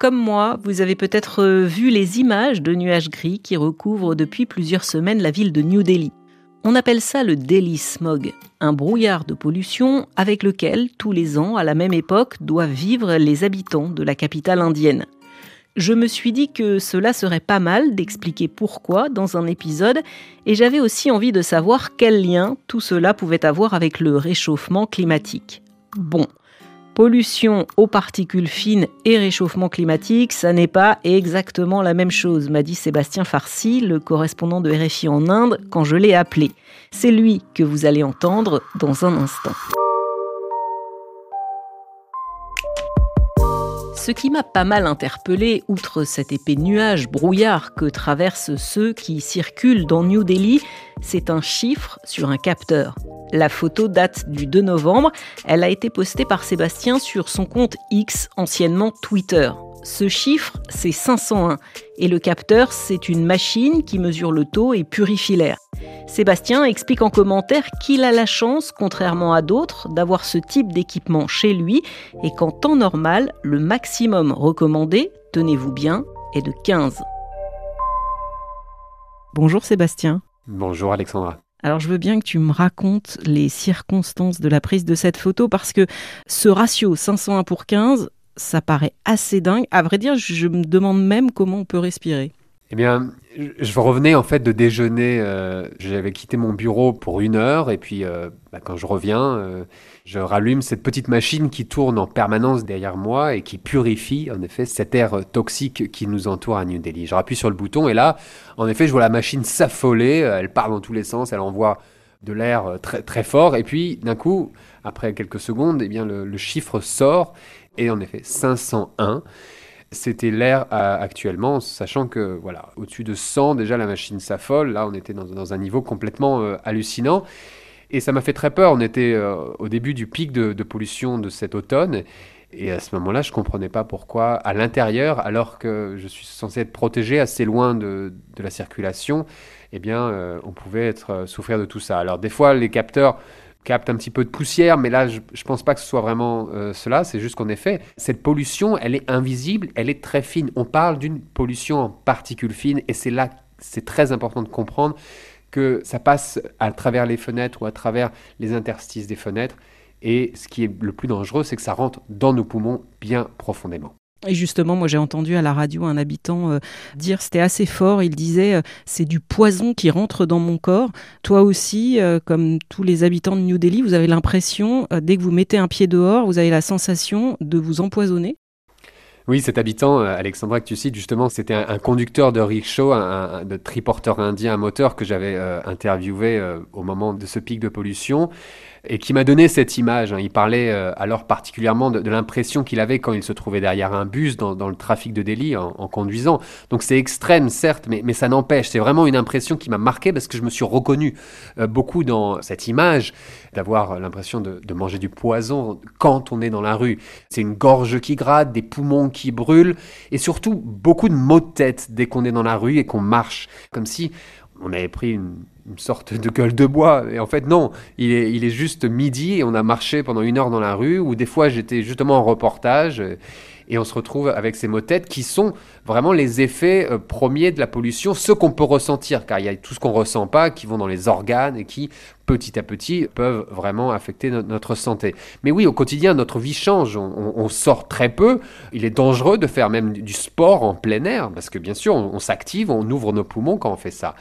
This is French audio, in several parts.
Comme moi, vous avez peut-être vu les images de nuages gris qui recouvrent depuis plusieurs semaines la ville de New Delhi. On appelle ça le Delhi Smog, un brouillard de pollution avec lequel, tous les ans, à la même époque, doivent vivre les habitants de la capitale indienne. Je me suis dit que cela serait pas mal d'expliquer pourquoi dans un épisode, et j'avais aussi envie de savoir quel lien tout cela pouvait avoir avec le réchauffement climatique. Bon, Pollution aux particules fines et réchauffement climatique, ça n'est pas exactement la même chose, m'a dit Sébastien Farsi, le correspondant de RFI en Inde, quand je l'ai appelé. C'est lui que vous allez entendre dans un instant. Ce qui m'a pas mal interpellé, outre cet épais nuage brouillard que traversent ceux qui circulent dans New Delhi, c'est un chiffre sur un capteur. La photo date du 2 novembre. Elle a été postée par Sébastien sur son compte X, anciennement Twitter. Ce chiffre, c'est 501. Et le capteur, c'est une machine qui mesure le taux et purifie l'air. Sébastien explique en commentaire qu'il a la chance, contrairement à d'autres, d'avoir ce type d'équipement chez lui et qu'en temps normal, le maximum recommandé, tenez-vous bien, est de 15. Bonjour Sébastien. Bonjour Alexandra. Alors je veux bien que tu me racontes les circonstances de la prise de cette photo parce que ce ratio 501 pour 15, ça paraît assez dingue. À vrai dire, je me demande même comment on peut respirer. Eh bien, je revenais en fait de déjeuner. Euh, j'avais quitté mon bureau pour une heure et puis euh, bah, quand je reviens, euh, je rallume cette petite machine qui tourne en permanence derrière moi et qui purifie en effet cet air toxique qui nous entoure à New Delhi. Je rappuie sur le bouton et là, en effet, je vois la machine s'affoler. Elle part dans tous les sens. Elle envoie de l'air très très fort et puis d'un coup, après quelques secondes, eh bien le, le chiffre sort et en effet 501 c'était l'air actuellement, sachant que voilà, au-dessus de 100, déjà la machine s'affole. Là, on était dans, un niveau complètement euh, hallucinant. Et ça m'a fait très peur. On était euh, au début du pic de, pollution de cet automne. Et à ce moment-là, je ne comprenais pas pourquoi, à l'intérieur, alors que je suis censé être protégé assez loin de, la circulation, eh bien, euh, on pouvait être, souffrir de tout ça. Alors, des fois, les capteurs capte un petit peu de poussière, mais là, je ne pense pas que ce soit vraiment euh, cela. C'est juste qu'en effet, cette pollution, elle est invisible, elle est très fine. On parle d'une pollution en particules fines, et c'est là, c'est très important de comprendre que ça passe à travers les fenêtres ou à travers les interstices des fenêtres. Et ce qui est le plus dangereux, c'est que ça rentre dans nos poumons bien profondément. Et justement, moi j'ai entendu à la radio un habitant euh, dire, c'était assez fort, il disait, euh, c'est du poison qui rentre dans mon corps. Toi aussi, euh, comme tous les habitants de New Delhi, vous avez l'impression, dès que vous mettez un pied dehors, vous avez la sensation de vous empoisonner oui, cet habitant, Alexandra, que tu cites, justement, c'était un, conducteur de rickshaw, un, de triporteur indien à moteur que j'avais interviewé au moment de ce pic de pollution et qui m'a donné cette image. Hein. Il parlait euh, alors particulièrement de, l'impression qu'il avait quand il se trouvait derrière un bus dans, le trafic de Delhi en, conduisant. Donc c'est extrême, certes, mais, mais ça n'empêche. C'est vraiment une impression qui m'a marqué parce que je me suis reconnu euh, beaucoup dans cette image d'avoir l'impression de, de, manger du poison quand on est dans la rue. C'est une gorge qui gratte, des poumons qui brûlent et surtout beaucoup de maux de tête dès qu'on est dans la rue et qu'on marche, comme si on avait pris une une sorte de gueule de bois. Et en fait, non, il est, il est juste midi et on a marché pendant une heure dans la rue, ou des fois j'étais justement en reportage, et on se retrouve avec ces mots-têtes qui sont vraiment les effets euh, premiers de la pollution, ceux qu'on peut ressentir, car il y a tout ce qu'on ressent pas, qui vont dans les organes et qui, petit à petit, peuvent vraiment affecter notre santé. Mais oui, au quotidien, notre vie change, on, sort très peu, il est dangereux de faire même du sport en plein air, parce que bien sûr, on s'active, on ouvre nos poumons quand on fait ça.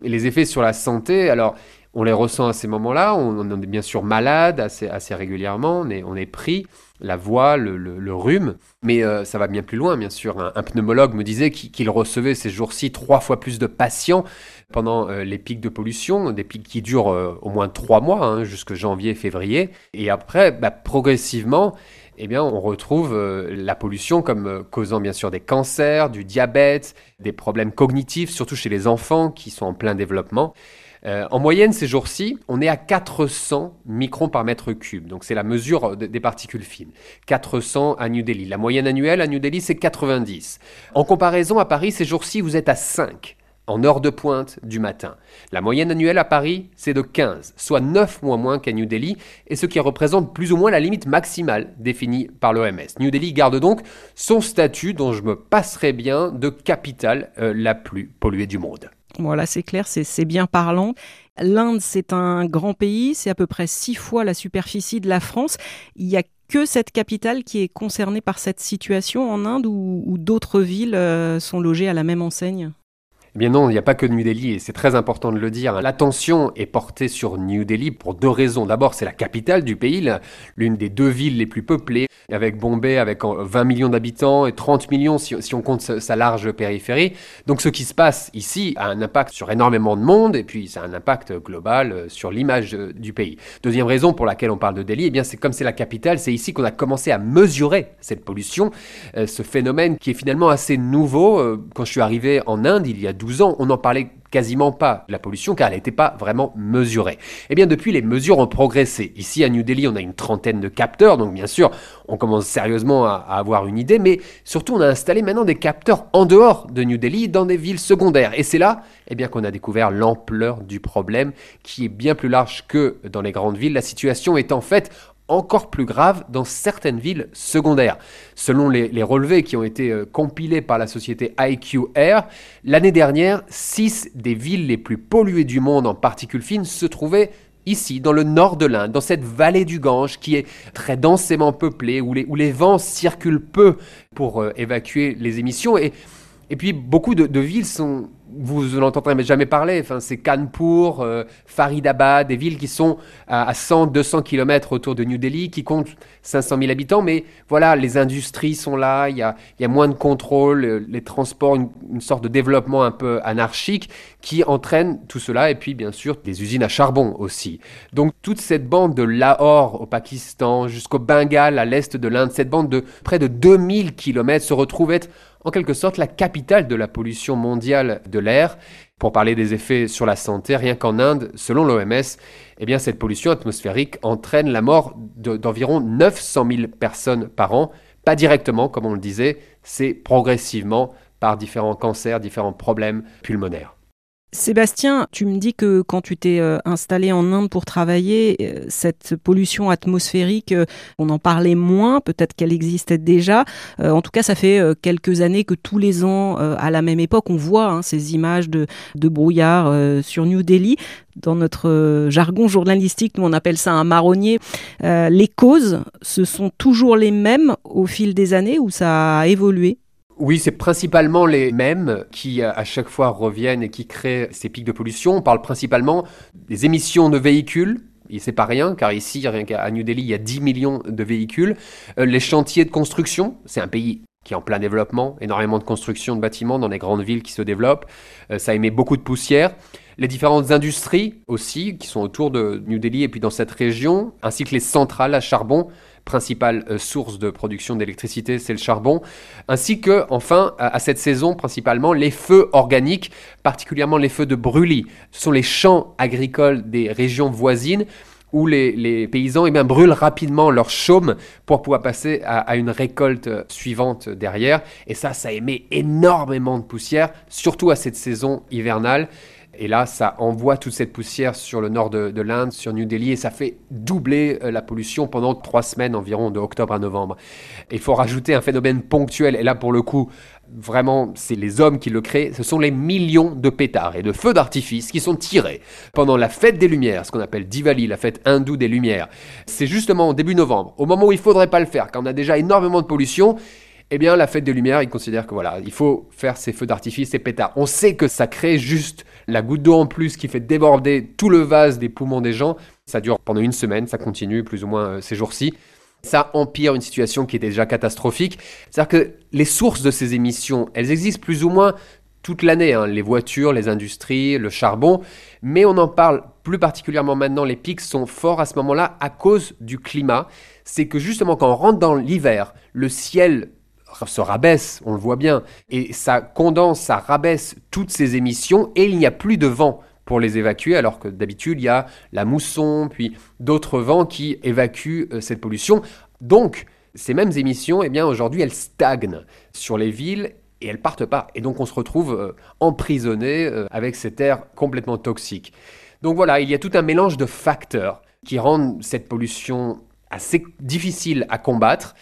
Les effets sur la santé, alors on les ressent à ces moments-là, on, est bien sûr malade assez, assez régulièrement, on est, on est pris, la voix, le, rhume, mais euh, ça va bien plus loin, bien sûr. Un, pneumologue me disait qu'il recevait ces jours-ci trois fois plus de patients pendant euh, les pics de pollution, des pics qui durent euh, au moins trois mois, hein, jusque janvier, février, et après, bah, progressivement, eh bien, on retrouve euh, la pollution comme euh, causant bien sûr des cancers, du diabète, des problèmes cognitifs, surtout chez les enfants qui sont en plein développement. Euh, en moyenne, ces jours-ci, on est à 400 microns par mètre cube. Donc, c'est la mesure des particules fines. 400 à New Delhi. La moyenne annuelle à New Delhi, c'est 90. En comparaison, à Paris, ces jours-ci, vous êtes à 5. En heure de pointe du matin. La moyenne annuelle à Paris, c'est de 15, soit 9 mois moins qu'à New Delhi, et ce qui représente plus ou moins la limite maximale définie par l'OMS. New Delhi garde donc son statut, dont je me passerai bien, de capitale euh, la plus polluée du monde. Voilà, c'est clair, c'est bien parlant. L'Inde, c'est un grand pays, c'est à peu près six fois la superficie de la France. Il y a que cette capitale qui est concernée par cette situation en Inde ou, d'autres villes euh, sont logées à la même enseigne? Bien non, il n'y a pas que New Delhi, et c'est très important de le dire. L'attention est portée sur New Delhi pour deux raisons. D'abord, c'est la capitale du pays, l'une des deux villes les plus peuplées, avec Bombay, avec 20 millions d'habitants et 30 millions si, on compte sa large périphérie. Donc ce qui se passe ici a un impact sur énormément de monde, et puis ça a un impact global euh, sur l'image euh, du pays. Deuxième raison pour laquelle on parle de Delhi, eh bien c'est comme c'est la capitale, c'est ici qu'on a commencé à mesurer cette pollution, euh, ce phénomène qui est finalement assez nouveau. Quand je suis arrivé en Inde, il y a 12 ans, on n'en parlait quasiment pas la pollution car elle n'était pas vraiment mesurée. Eh bien depuis les mesures ont progressé. Ici à New Delhi on a une trentaine de capteurs donc bien sûr on commence sérieusement à, avoir une idée mais surtout on a installé maintenant des capteurs en dehors de New Delhi dans des villes secondaires et c'est là eh bien qu'on a découvert l'ampleur du problème qui est bien plus large que dans les grandes villes. La situation est en fait encore plus grave dans certaines villes secondaires. Selon les, relevés qui ont été euh, compilés par la société IQ Air, l'année dernière, 6 des villes les plus polluées du monde en particules fines se trouvaient ici, dans le nord de l'Inde, dans cette vallée du Gange qui est très densément peuplée, où les, vents circulent peu pour euh, évacuer les émissions. Et puis beaucoup de villes sont vous n'entendrez jamais parler. Enfin, c'est Kanpur, euh, Faridabad, des villes qui sont à, 100-200 km autour de New Delhi, qui comptent 500 000 habitants. Mais voilà, les industries sont là, il y a, moins de contrôle, euh, les transports, une, sorte de développement un peu anarchique qui entraîne tout cela. Et puis, bien sûr, des usines à charbon aussi. Donc, toute cette bande de Lahore au Pakistan jusqu'au Bengale à l'est de l'Inde, cette bande de près de 2000 km se retrouve être en quelque sorte la capitale de la pollution mondiale l'air. Pour parler des effets sur la santé, rien qu'en Inde, selon l'OMS, eh cette pollution atmosphérique entraîne la mort d'environ 900 000 personnes par an, pas directement comme on le disait, c'est progressivement par différents cancers, différents problèmes pulmonaires. Sébastien, tu me dis que quand tu t'es euh, installé en Inde pour travailler, euh, cette pollution atmosphérique, euh, on en parlait moins, peut-être qu'elle existait déjà. En tout cas, ça fait quelques années que tous les ans, à la même époque, on voit hein, ces images de, de brouillard sur New Delhi. Dans notre jargon journalistique, nous on appelle ça un marronnier. Les causes, ce sont toujours les mêmes au fil des années ou ça a évolué? Oui, c'est principalement les mêmes qui à chaque fois reviennent et qui créent ces pics de pollution. On parle principalement des émissions de véhicules, et c'est pas rien, car ici, rien qu'à New Delhi, il y a 10 millions de véhicules. Euh, les chantiers de construction, c'est un pays qui est en plein développement, énormément de construction de bâtiments dans les grandes villes qui se développent. Euh, ça émet beaucoup de poussière. Les différentes industries aussi, qui sont autour de New Delhi et puis dans cette région, ainsi que les centrales à charbon principale euh, source de production d'électricité, c'est le charbon, ainsi que, enfin, à, cette saison, principalement, les feux organiques, particulièrement les feux de brûlis. Ce sont les champs agricoles des régions voisines où les, paysans eh bien, brûlent rapidement leur chaume pour pouvoir passer à, à, une récolte suivante derrière. Et ça, ça émet énormément de poussière, surtout à cette saison hivernale. Et là, ça envoie toute cette poussière sur le nord de, l'Inde, sur New Delhi, et ça fait doubler euh, la pollution pendant trois semaines environ, de octobre à novembre. Il faut rajouter un phénomène ponctuel, et là, pour le coup, vraiment, c'est les hommes qui le créent, ce sont les millions de pétards et de feux d'artifice qui sont tirés pendant la fête des Lumières, ce qu'on appelle Diwali, la fête hindoue des Lumières. C'est justement au début novembre, au moment où il faudrait pas le faire, quand on a déjà énormément de pollution, eh bien, la fête des Lumières, ils considèrent que voilà, il faut faire ces feux d'artifice, ces pétards. On sait que ça crée juste la goutte d'eau en plus qui fait déborder tout le vase des poumons des gens. Ça dure pendant une semaine, ça continue plus ou moins euh, ces jours-ci. Ça empire une situation qui était déjà catastrophique. C'est-à-dire que les sources de ces émissions, elles existent plus ou moins toute l'année, hein. les voitures, les industries, le charbon, mais on en parle plus particulièrement maintenant, les pics sont forts à ce moment-là à cause du climat. C'est que justement quand on rentre dans l'hiver, le ciel se rabaisse, on le voit bien, et ça condense, ça rabaisse toutes ces émissions, et il n'y a plus de vent pour les évacuer, alors que d'habitude il y a la mousson, puis d'autres vents qui évacuent euh, cette pollution. Donc, ces mêmes émissions, eh bien aujourd'hui, elles stagnent sur les villes et elles partent pas. Et donc on se retrouve euh, emprisonné euh, avec cet air complètement toxique. Donc voilà, il y a tout un mélange de facteurs qui rendent cette pollution assez difficile à combattre,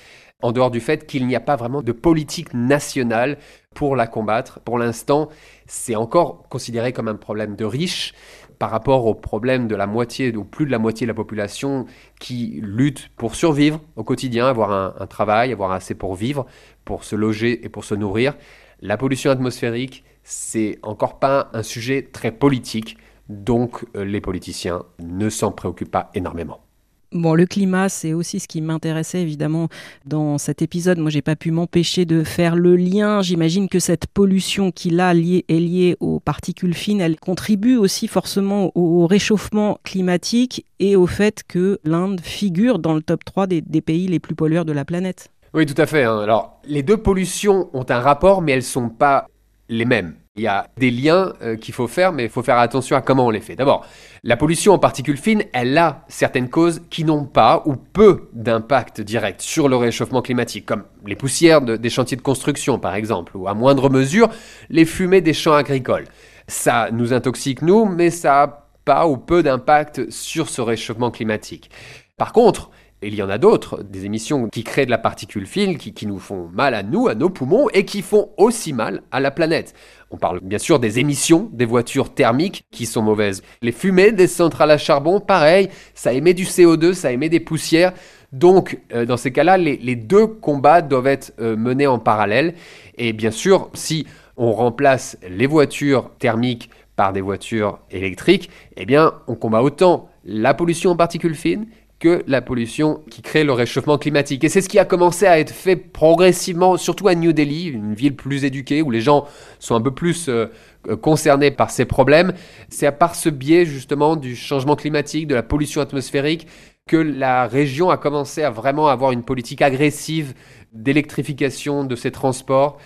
en dehors du fait qu'il n'y a pas vraiment de politique nationale pour la combattre. Pour l'instant, c'est encore considéré comme un problème de riches par rapport au problème de la moitié ou plus de la moitié de la population qui lutte pour survivre au quotidien, avoir un, un travail, avoir assez pour vivre, pour se loger et pour se nourrir. La pollution atmosphérique, c'est encore pas un sujet très politique, donc euh, les politiciens ne s'en préoccupent pas énormément. Bon, le climat, c'est aussi ce qui m'intéressait évidemment dans cet épisode. Moi, j'ai pas pu m'empêcher de faire le lien. J'imagine que cette pollution qui là est liée aux particules fines, elle contribue aussi forcément au réchauffement climatique et au fait que l'Inde figure dans le top 3 des, pays les plus pollueurs de la planète. Oui, tout à fait. Hein. Alors, les deux pollutions ont un rapport, mais elles sont pas les mêmes. Il y a des liens euh, qu'il faut faire, mais il faut faire attention à comment on les fait. D'abord, la pollution en particules fines, elle a certaines causes qui n'ont pas ou peu d'impact direct sur le réchauffement climatique, comme les poussières des chantiers de construction, par exemple, ou à moindre mesure, les fumées des champs agricoles. Ça nous intoxique, nous, mais ça n'a pas ou peu d'impact sur ce réchauffement climatique. Par contre, il y en a d'autres, des émissions qui créent de la particule fine, qui, nous font mal à nous, à nos poumons, et qui font aussi mal à la planète. On parle bien sûr des émissions des voitures thermiques qui sont mauvaises. Les fumées des centrales à charbon, pareil, ça émet du CO2, ça émet des poussières. Donc, euh, dans ces cas-là, les, deux combats doivent être euh, menés en parallèle. Et bien sûr, si on remplace les voitures thermiques par des voitures électriques, eh bien, on combat autant la pollution en particules fines que la pollution qui crée le réchauffement climatique. Et c'est ce qui a commencé à être fait progressivement, surtout à New Delhi, une ville plus éduquée où les gens sont un peu plus euh, euh, concernés par ces problèmes. C'est à part ce biais justement du changement climatique, de la pollution atmosphérique, que la région a commencé à vraiment avoir une politique agressive d'électrification de ses transports.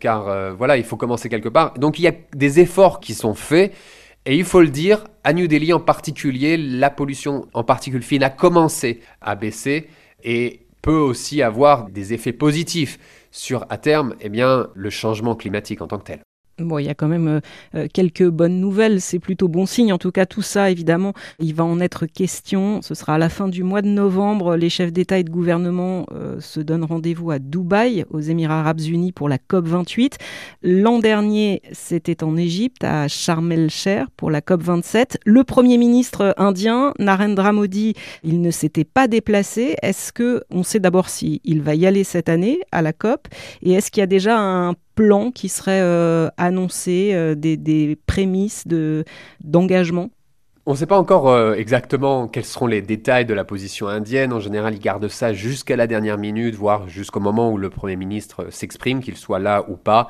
Car euh, voilà, il faut commencer quelque part. Donc il y a des efforts qui sont faits. Et il faut le dire, à New Delhi en particulier, la pollution en particules fines a commencé à baisser et peut aussi avoir des effets positifs sur, à terme, eh bien, le changement climatique en tant que tel. Bon, il y a quand même euh, euh, quelques bonnes nouvelles, c'est plutôt bon signe. En tout cas, tout ça, évidemment, il va en être question. Ce sera à la fin du mois de novembre. Les chefs d'État et de gouvernement euh, se donnent rendez-vous à Dubaï, aux Émirats arabes unis, pour la COP 28. L'an dernier, c'était en Égypte, à Sharm el-Sheikh, pour la COP 27. Le Premier ministre indien, Narendra Modi, il ne s'était pas déplacé. Est-ce que on sait d'abord s'il va y aller cette année à la COP? Et est-ce qu'il y a déjà un plan qui serait euh, annoncé, euh, des, prémices d'engagement? On ne sait pas encore euh, exactement quels seront les détails de la position indienne. En général, ils gardent ça jusqu'à la dernière minute, voire jusqu'au moment où le Premier ministre s'exprime, qu'il soit là ou pas.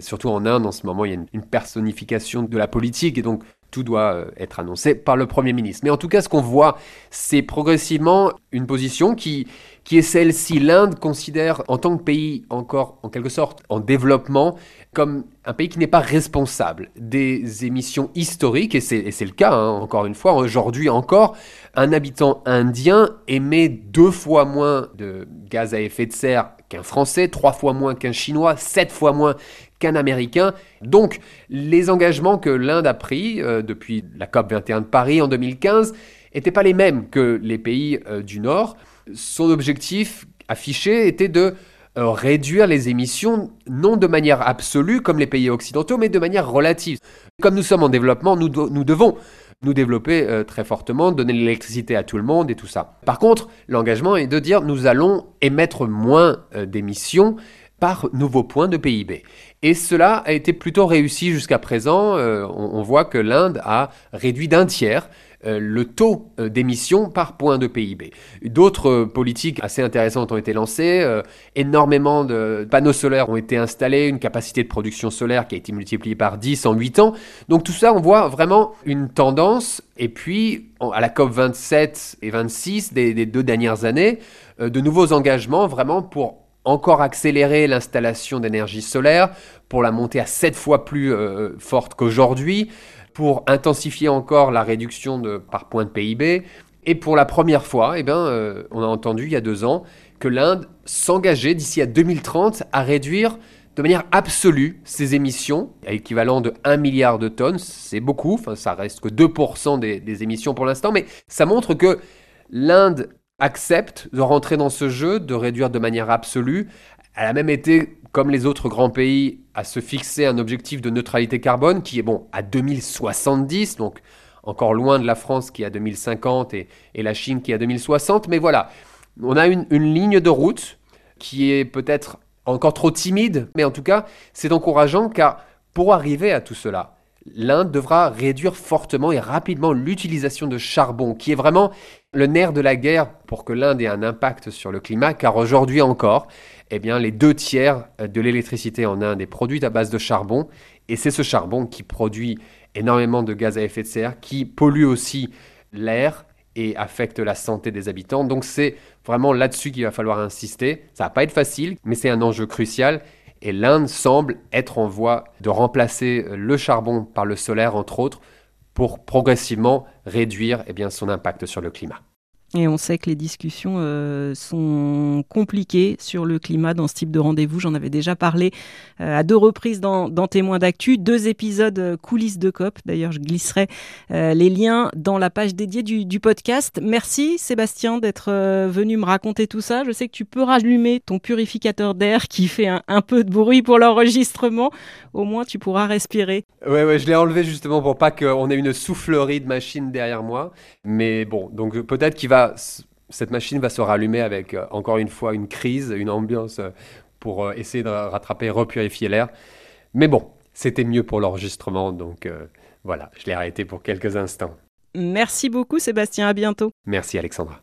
surtout en Inde, en ce moment, il y a une, personnification de la politique et donc tout doit être annoncé par le Premier ministre. Mais en tout cas, ce qu'on voit, c'est progressivement une position qui, qui est celle-ci. L'Inde considère en tant que pays encore en quelque sorte en développement comme un pays qui n'est pas responsable des émissions historiques, et c'est le cas, hein, encore une fois, aujourd'hui encore, un habitant indien émet deux fois moins de gaz à effet de serre qu'un Français, trois fois moins qu'un Chinois, sept fois moins qu'un Américain. Donc les engagements que l'Inde a pris euh, depuis la COP 21 de Paris en 2015 n'étaient pas les mêmes que les pays euh, du Nord son objectif affiché était de euh, réduire les émissions, non de manière absolue comme les pays occidentaux, mais de manière relative. Comme nous sommes en développement, nous, devons nous développer euh, très fortement, donner l'électricité à tout le monde et tout ça. Par contre, l'engagement est de dire nous allons émettre moins euh, d'émissions par nouveau point de PIB. Et cela a été plutôt réussi jusqu'à présent. on, voit que l'Inde a réduit d'un tiers le taux euh, d'émission par point de PIB. D'autres euh, politiques assez intéressantes ont été lancées, énormément de panneaux solaires ont été installés, une capacité de production solaire qui a été multipliée par 10 en 8 ans. Donc tout ça, on voit vraiment une tendance. Et puis, à la COP 27 et 26 des, deux dernières années, de nouveaux engagements vraiment pour encore accélérer l'installation d'énergie solaire, pour la monter à 7 fois plus forte qu'aujourd'hui, pour intensifier encore la réduction par point de PIB. Et pour la première fois, eh bien, euh, on a entendu il y a deux ans que l'Inde s'engageait d'ici à 2030 à réduire de manière absolue, ces émissions, équivalent de 1 milliard de tonnes, c'est beaucoup, ça reste que 2% des, des émissions pour l'instant, mais ça montre que l'Inde accepte de rentrer dans ce jeu, de réduire de manière absolue. Elle a même été, comme les autres grands pays, à se fixer un objectif de neutralité carbone qui est bon à 2070, donc encore loin de la France qui est à 2050 et, la Chine qui est à 2060. Mais voilà, on a une ligne de route qui est peut-être encore trop timide, mais en tout cas, c'est encourageant car pour arriver à tout cela, l'Inde devra réduire fortement et rapidement l'utilisation de charbon, qui est vraiment le nerf de la guerre pour que l'Inde ait un impact sur le climat, car aujourd'hui encore, eh bien, les deux tiers de l'électricité en Inde est produite à base de charbon, et c'est ce charbon qui produit énormément de gaz à effet de serre, qui pollue aussi l'air et affecte la santé des habitants. Donc c'est vraiment là-dessus qu'il va falloir insister. Ça va pas être facile, mais c'est un enjeu crucial. Et l'Inde semble être en voie de remplacer le charbon par le solaire, entre autres, pour progressivement réduire eh son impact sur le climat. Et on sait que les discussions euh, sont compliquées sur le climat dans ce type de rendez-vous. J'en avais déjà parlé euh, à deux reprises dans, dans Témoins d'actu. Deux épisodes euh, coulisses de COP. D'ailleurs, je glisserai les liens dans la page dédiée du, podcast. Merci Sébastien d'être venu me raconter tout ça. Je sais que tu peux rallumer ton purificateur d'air qui fait un, un, peu de bruit pour l'enregistrement. Au moins, tu pourras respirer. Ouais, ouais, je l'ai enlevé justement pour pas qu'on ait une soufflerie de machine derrière moi. Mais bon, donc peut-être qu'il va cette machine va se rallumer avec, euh, encore une fois, une crise, une ambiance euh, pour euh, essayer de rattraper, repurifier l'air. Mais bon, c'était mieux pour l'enregistrement, donc voilà, je l'ai arrêté pour quelques instants. Merci beaucoup Sébastien, à bientôt. Merci Alexandra.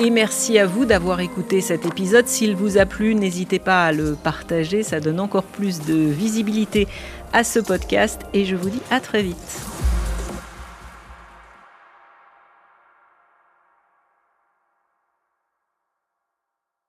Et merci à vous d'avoir écouté cet épisode. S'il vous a plu, n'hésitez pas à le partager, ça donne encore plus de visibilité à ce podcast et je vous dis à très vite.